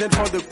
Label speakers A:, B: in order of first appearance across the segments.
A: represent for the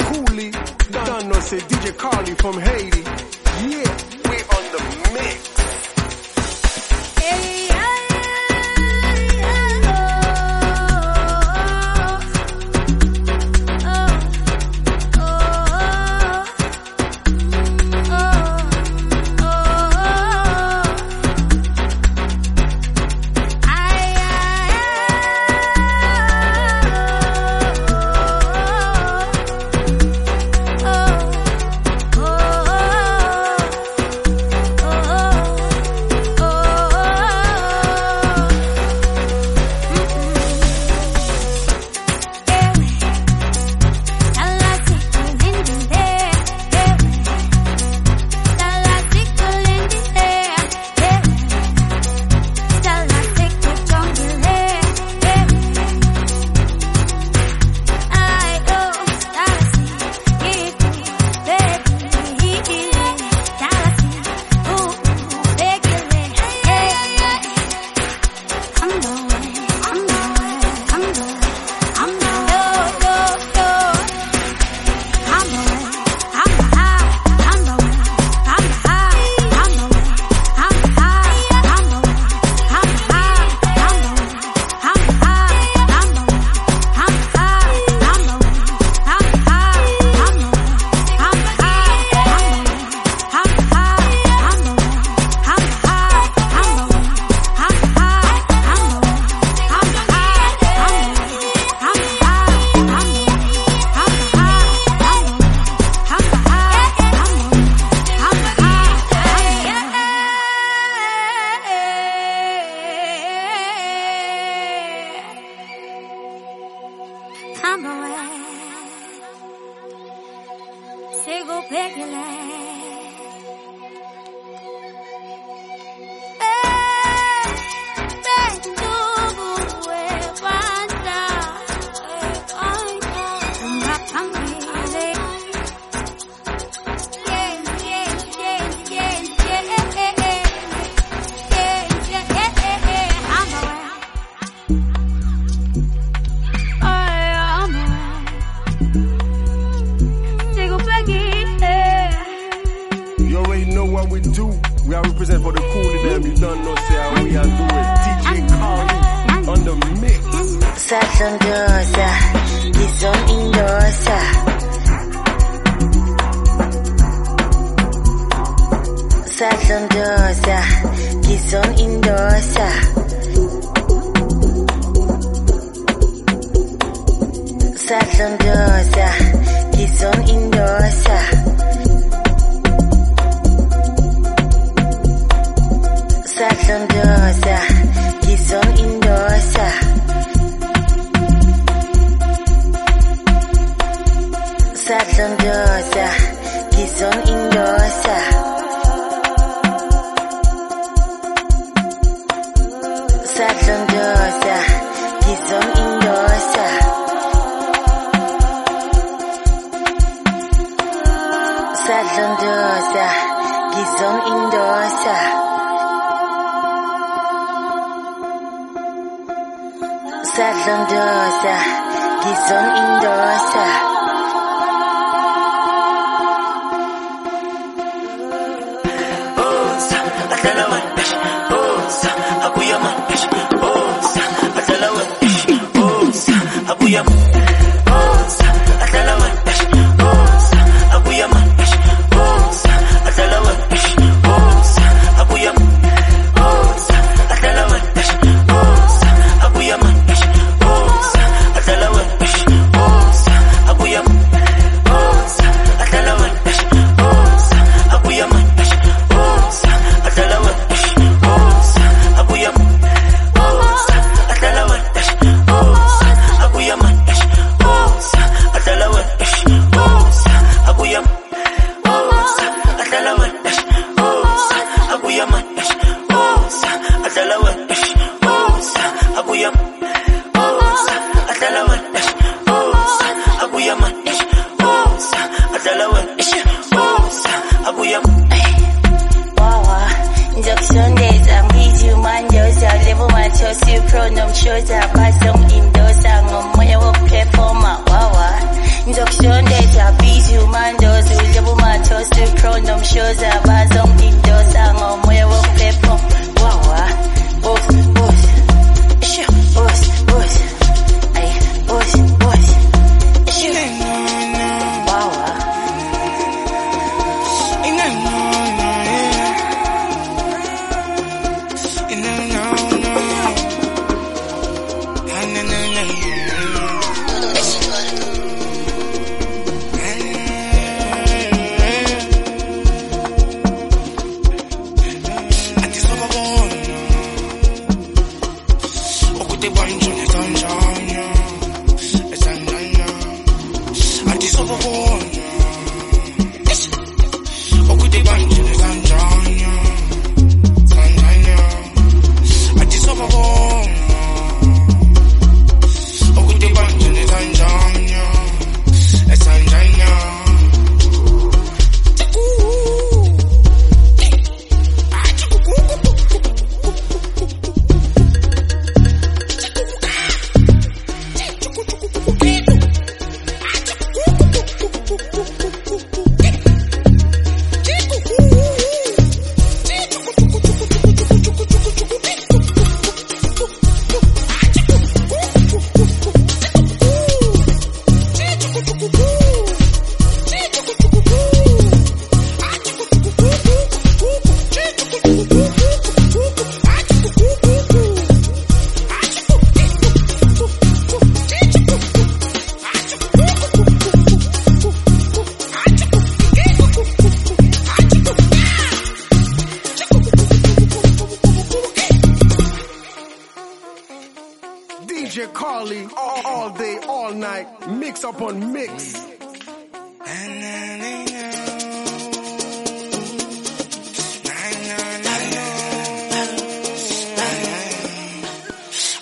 A: all, day, all night, mix up on mix.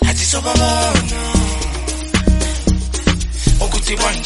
B: Ati sokobo, okuti bwana.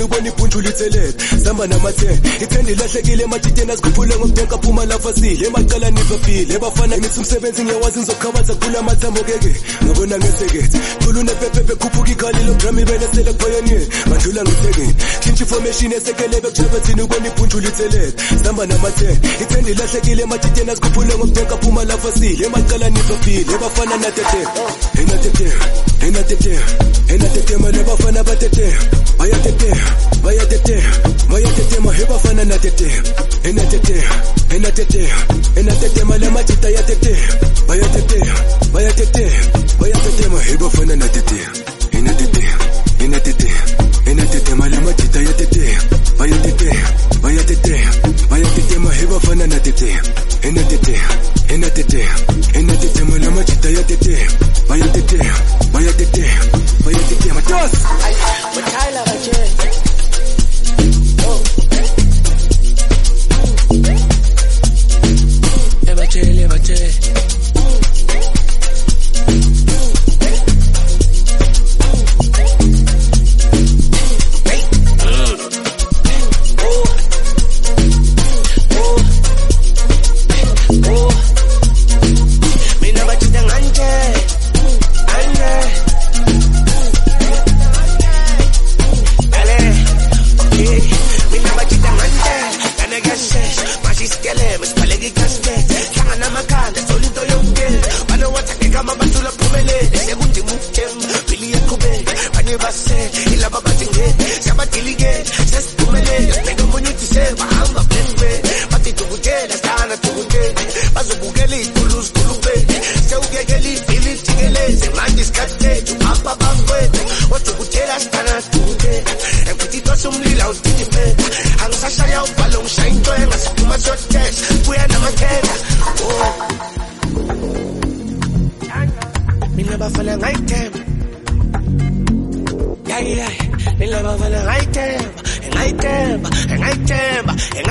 C: Kujaphethini ubona ibhunjula ithelebe samba nama-10 ithenda ilahlekile ematiteni azikhuphule ngokudonka phuma lapha sile. Emacala nibafile ebafana ngithi umsebenzi ngiyawazi. Ngizokhabatha kula mathambo keke. Ngabona ngesekethe thula unepepepe khuphuka ikhali. Logram ibele sele kupioneer madlula ngesekeni tshintsha information esekelebe kujaphethini ubona ibhunjula ithelebe samba nama-10 ithenda ilahlekile ematiteni azikhuphule ngokudonka phuma lapha sile. Emacala nibafile ebafana natete enatete enatete enatetema nebafana vaya tete, vaya tete, vaya tete, mahiba fana na tete, ena tete, ena tete, ena tete, mala machita ya tete, vaya tete, vaya tete, vaya tete, mahiba fana na tete, ena tete.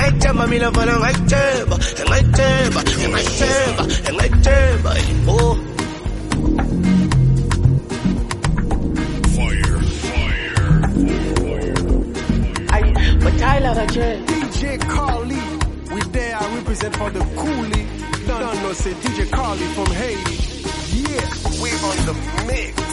D: Ngayithemba Mina bafana ngayithemba Ngayithemba Ngayithemba Ngayithemba Oh. But Tyler Bache.
A: DJ Carly we there I represent for the coolie. Don't, don't know say DJ Carly from Haiti. Yeah we on the mix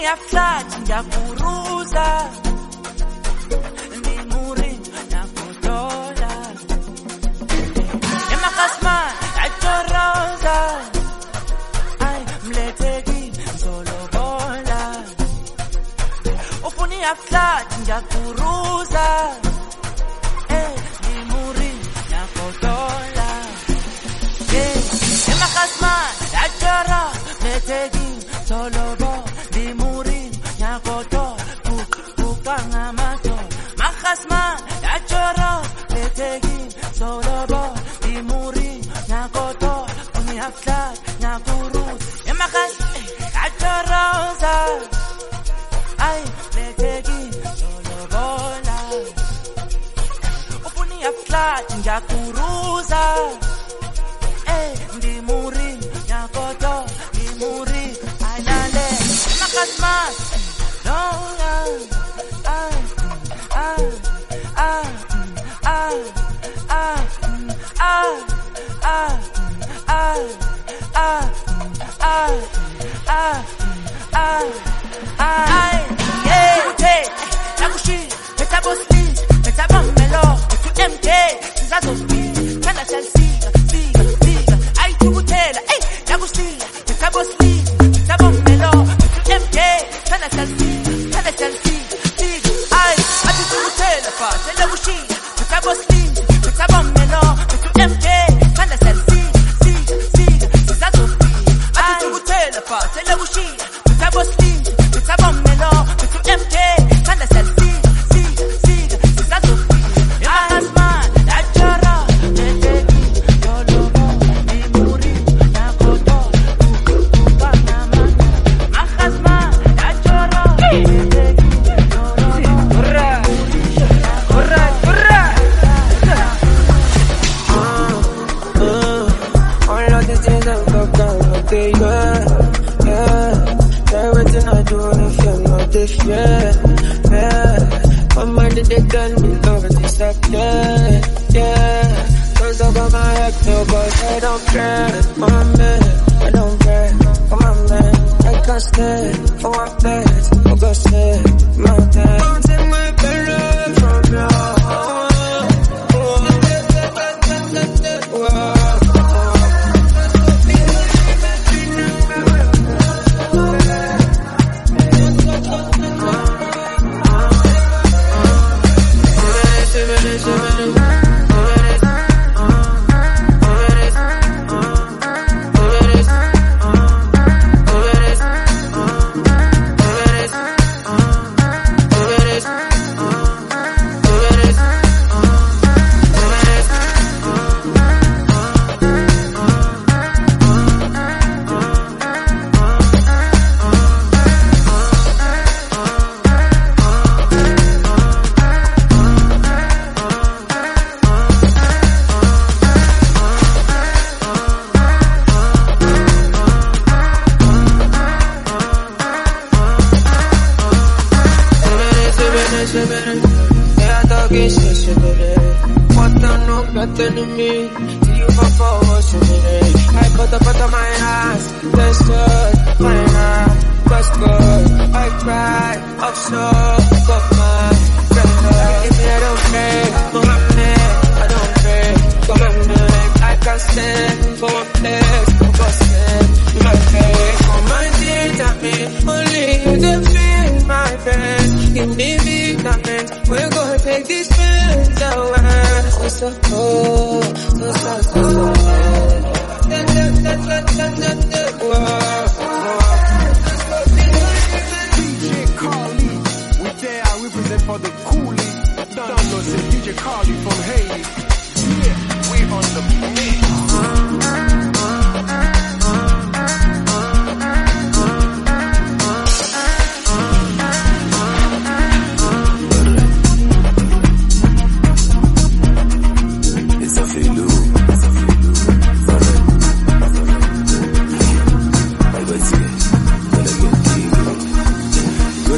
E: ni afsa chinja kuruza ndimuri na kutola emakasma achoroza ai mletegi mzolobola ufuni afsa chinja kuruza eh, ndimuri na kutola emakasma eh, achoro mletegi mzolobola fast. Hello, she. Look at gostinho.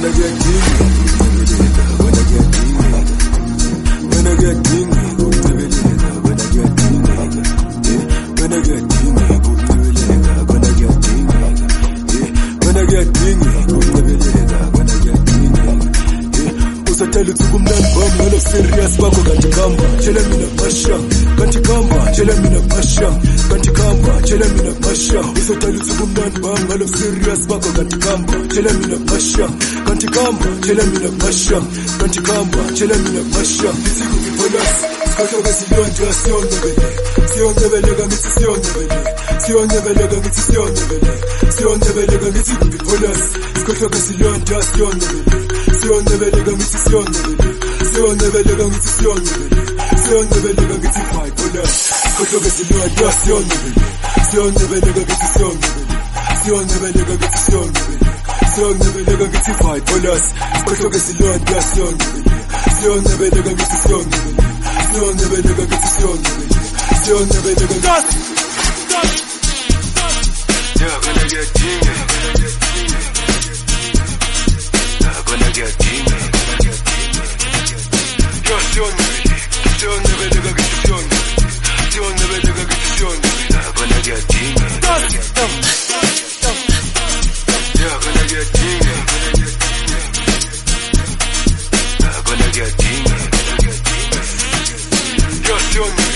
C: when I get deep. When I get kamba Chele mina pasha kamba Chele mina pasha kamba Chele mina pasha Usatali tukumdan bam Hello serious bako kamba Chele mina kamba chelamina kumasha kanti kamba chelamina kumasha ndisikukibolasi sikhohloka siyonja siyonyebele siyonyebeleka ngithi siyonyebele siyonyebeleka ngithi siyonyebele siyonyebeleka ngithi kukibolasi sikhohloka siyonja siyonyebele siyonyebeleka ngithi siyonyebele siyonyebeleka ngithi siyonyebele siyonyebeleka ngithi bibolasi sikhohloka siyonja siyonyebele siyonyebeleka ngithi siyonyebele siyonyebeleka ngithi siyonyebele Sen nebelere getified bolas Spaka besilion gas yon nebeli Sen nebelere getisyon nebeli Sen nebelere getisyon nebeli Sen nebelere getisyon nebeli doing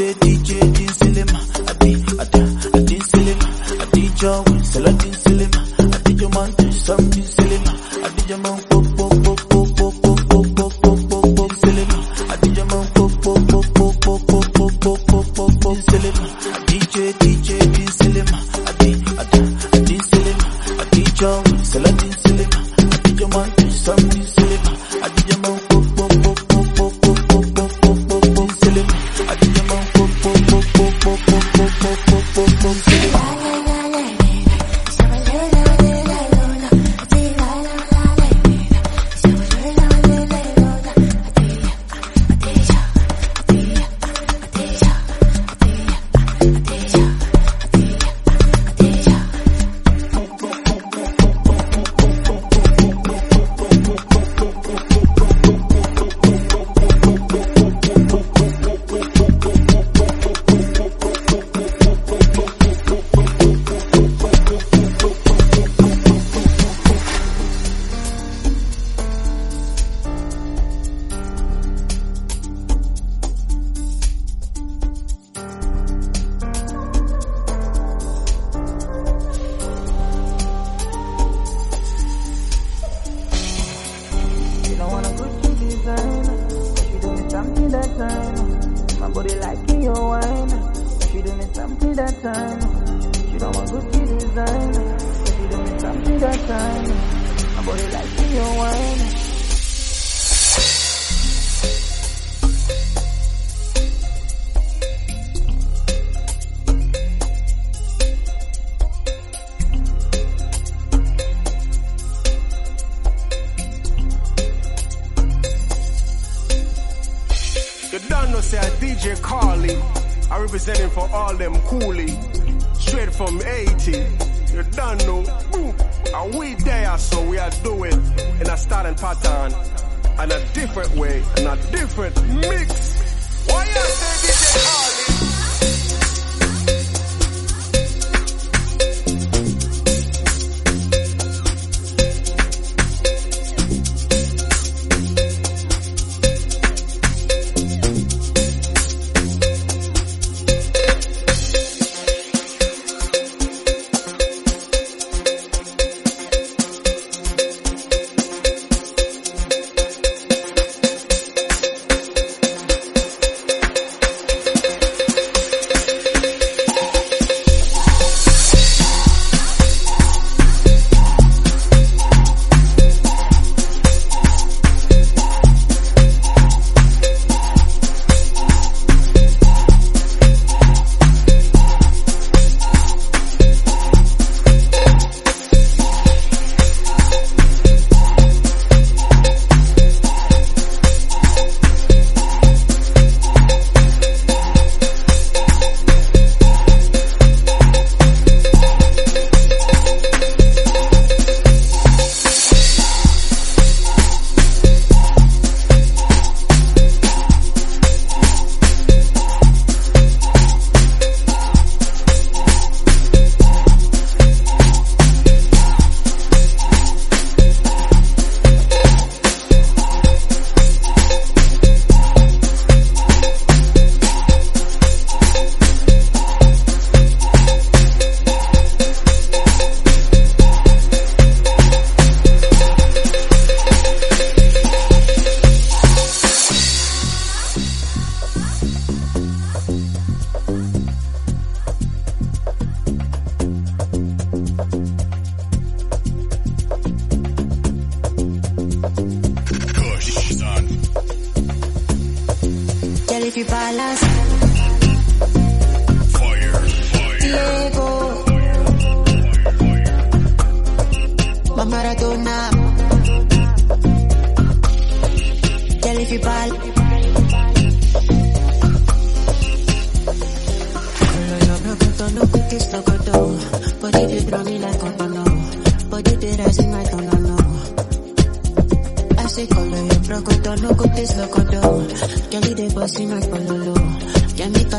F: DJ, DJ. that time. My body like me wine.
A: You don't know, say DJ Carly. I representing for all them cool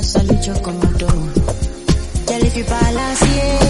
G: pasa lucho como tú. Ya le fui para las 100.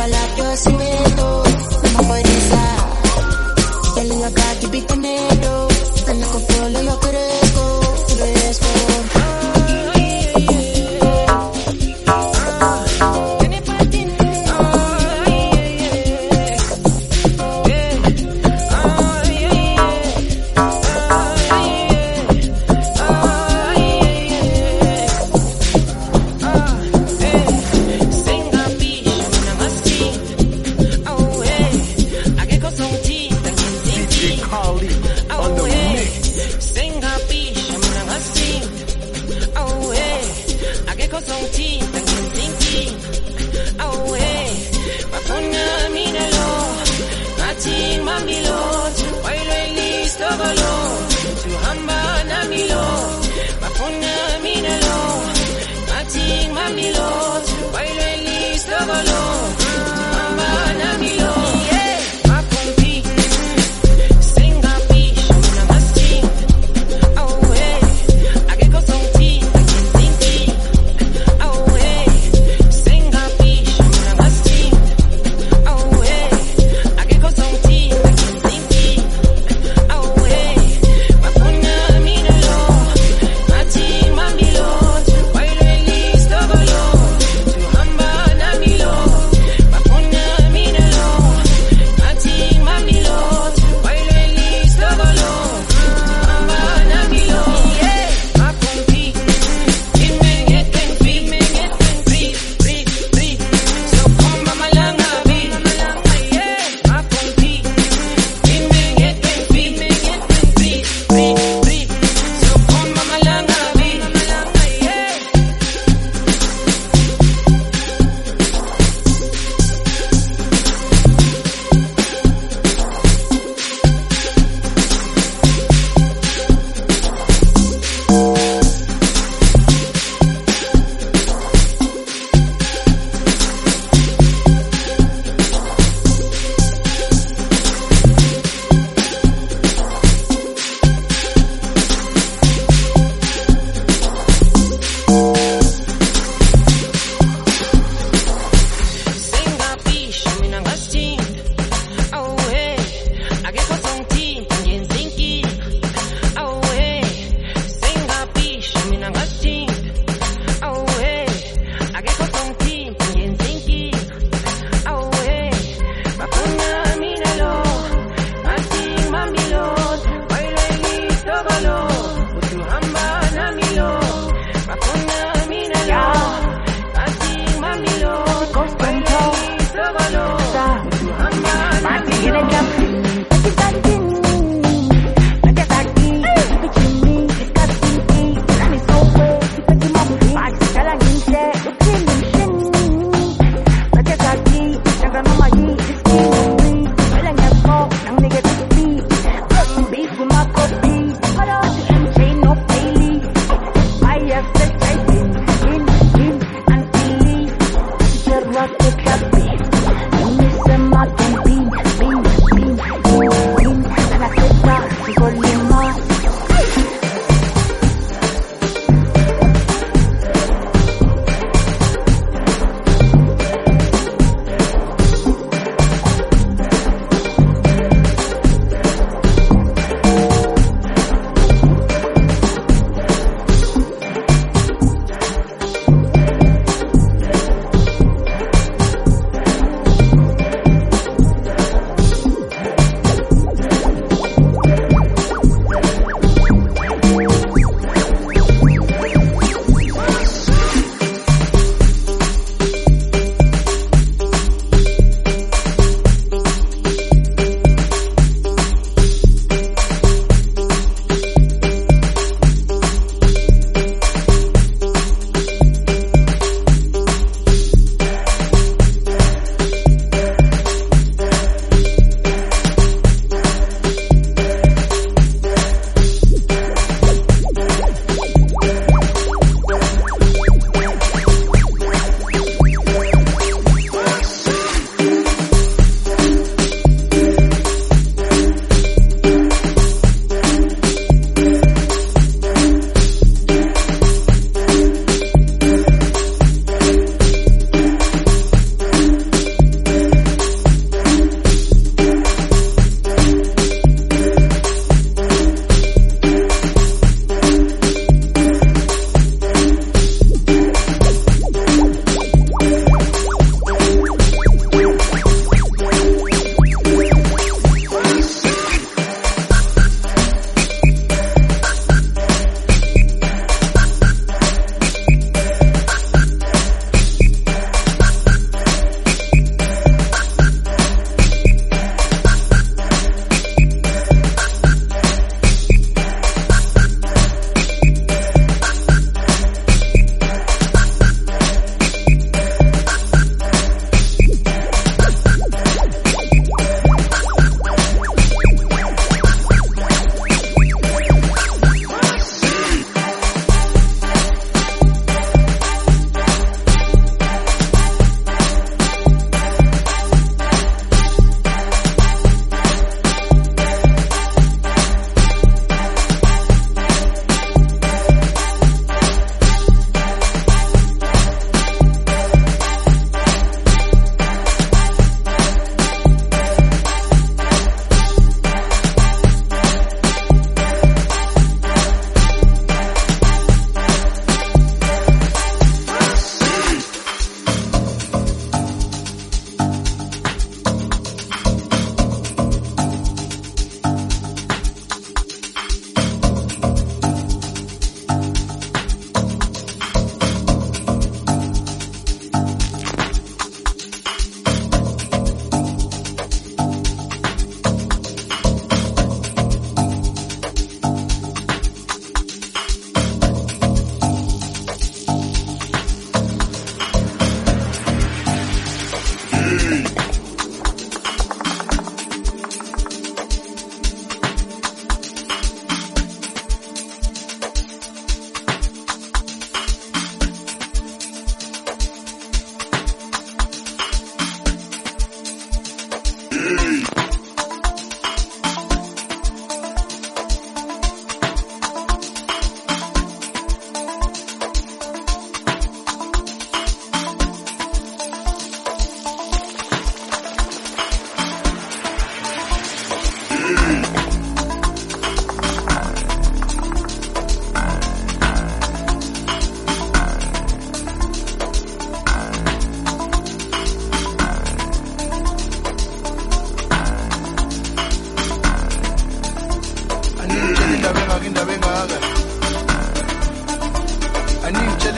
G: palabras y me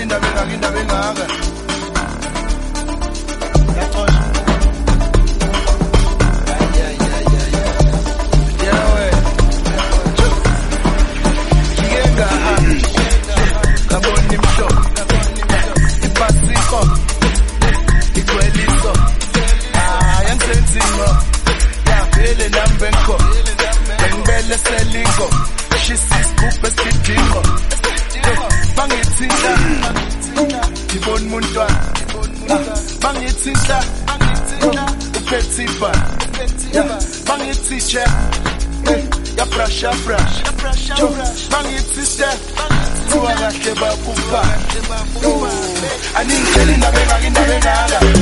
H: linda, venga, linda, venga, haga. pressure brand. Bang it sister. Kuwa keba kupa. I need telling na benga, na benga.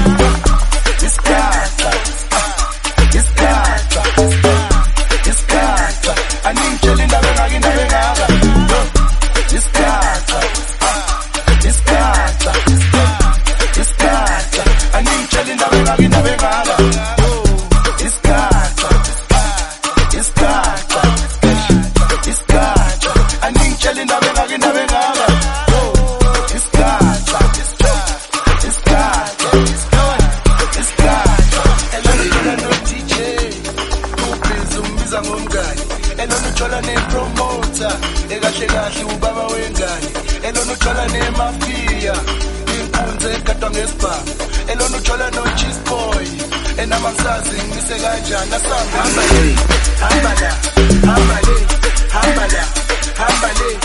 H: Mama mzazi ngise kanjani? Asanga hamba le hamba la hamba le hamba la hamba le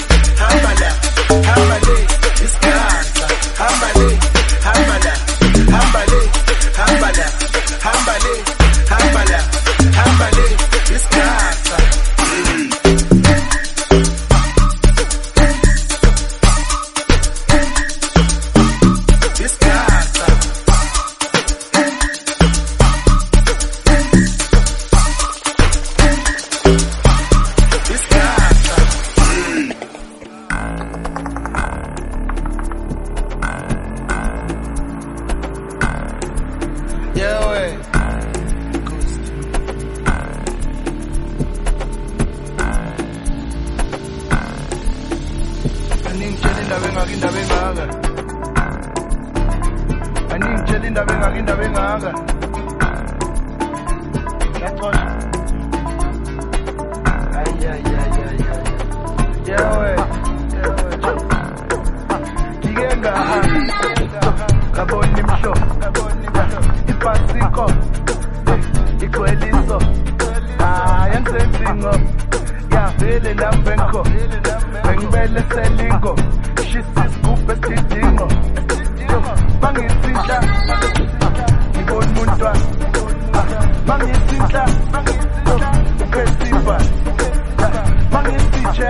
H: gece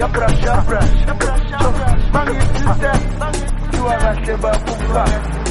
H: Yapraş yapraş Çok manyetsiz de Yuvarlak kebap ufak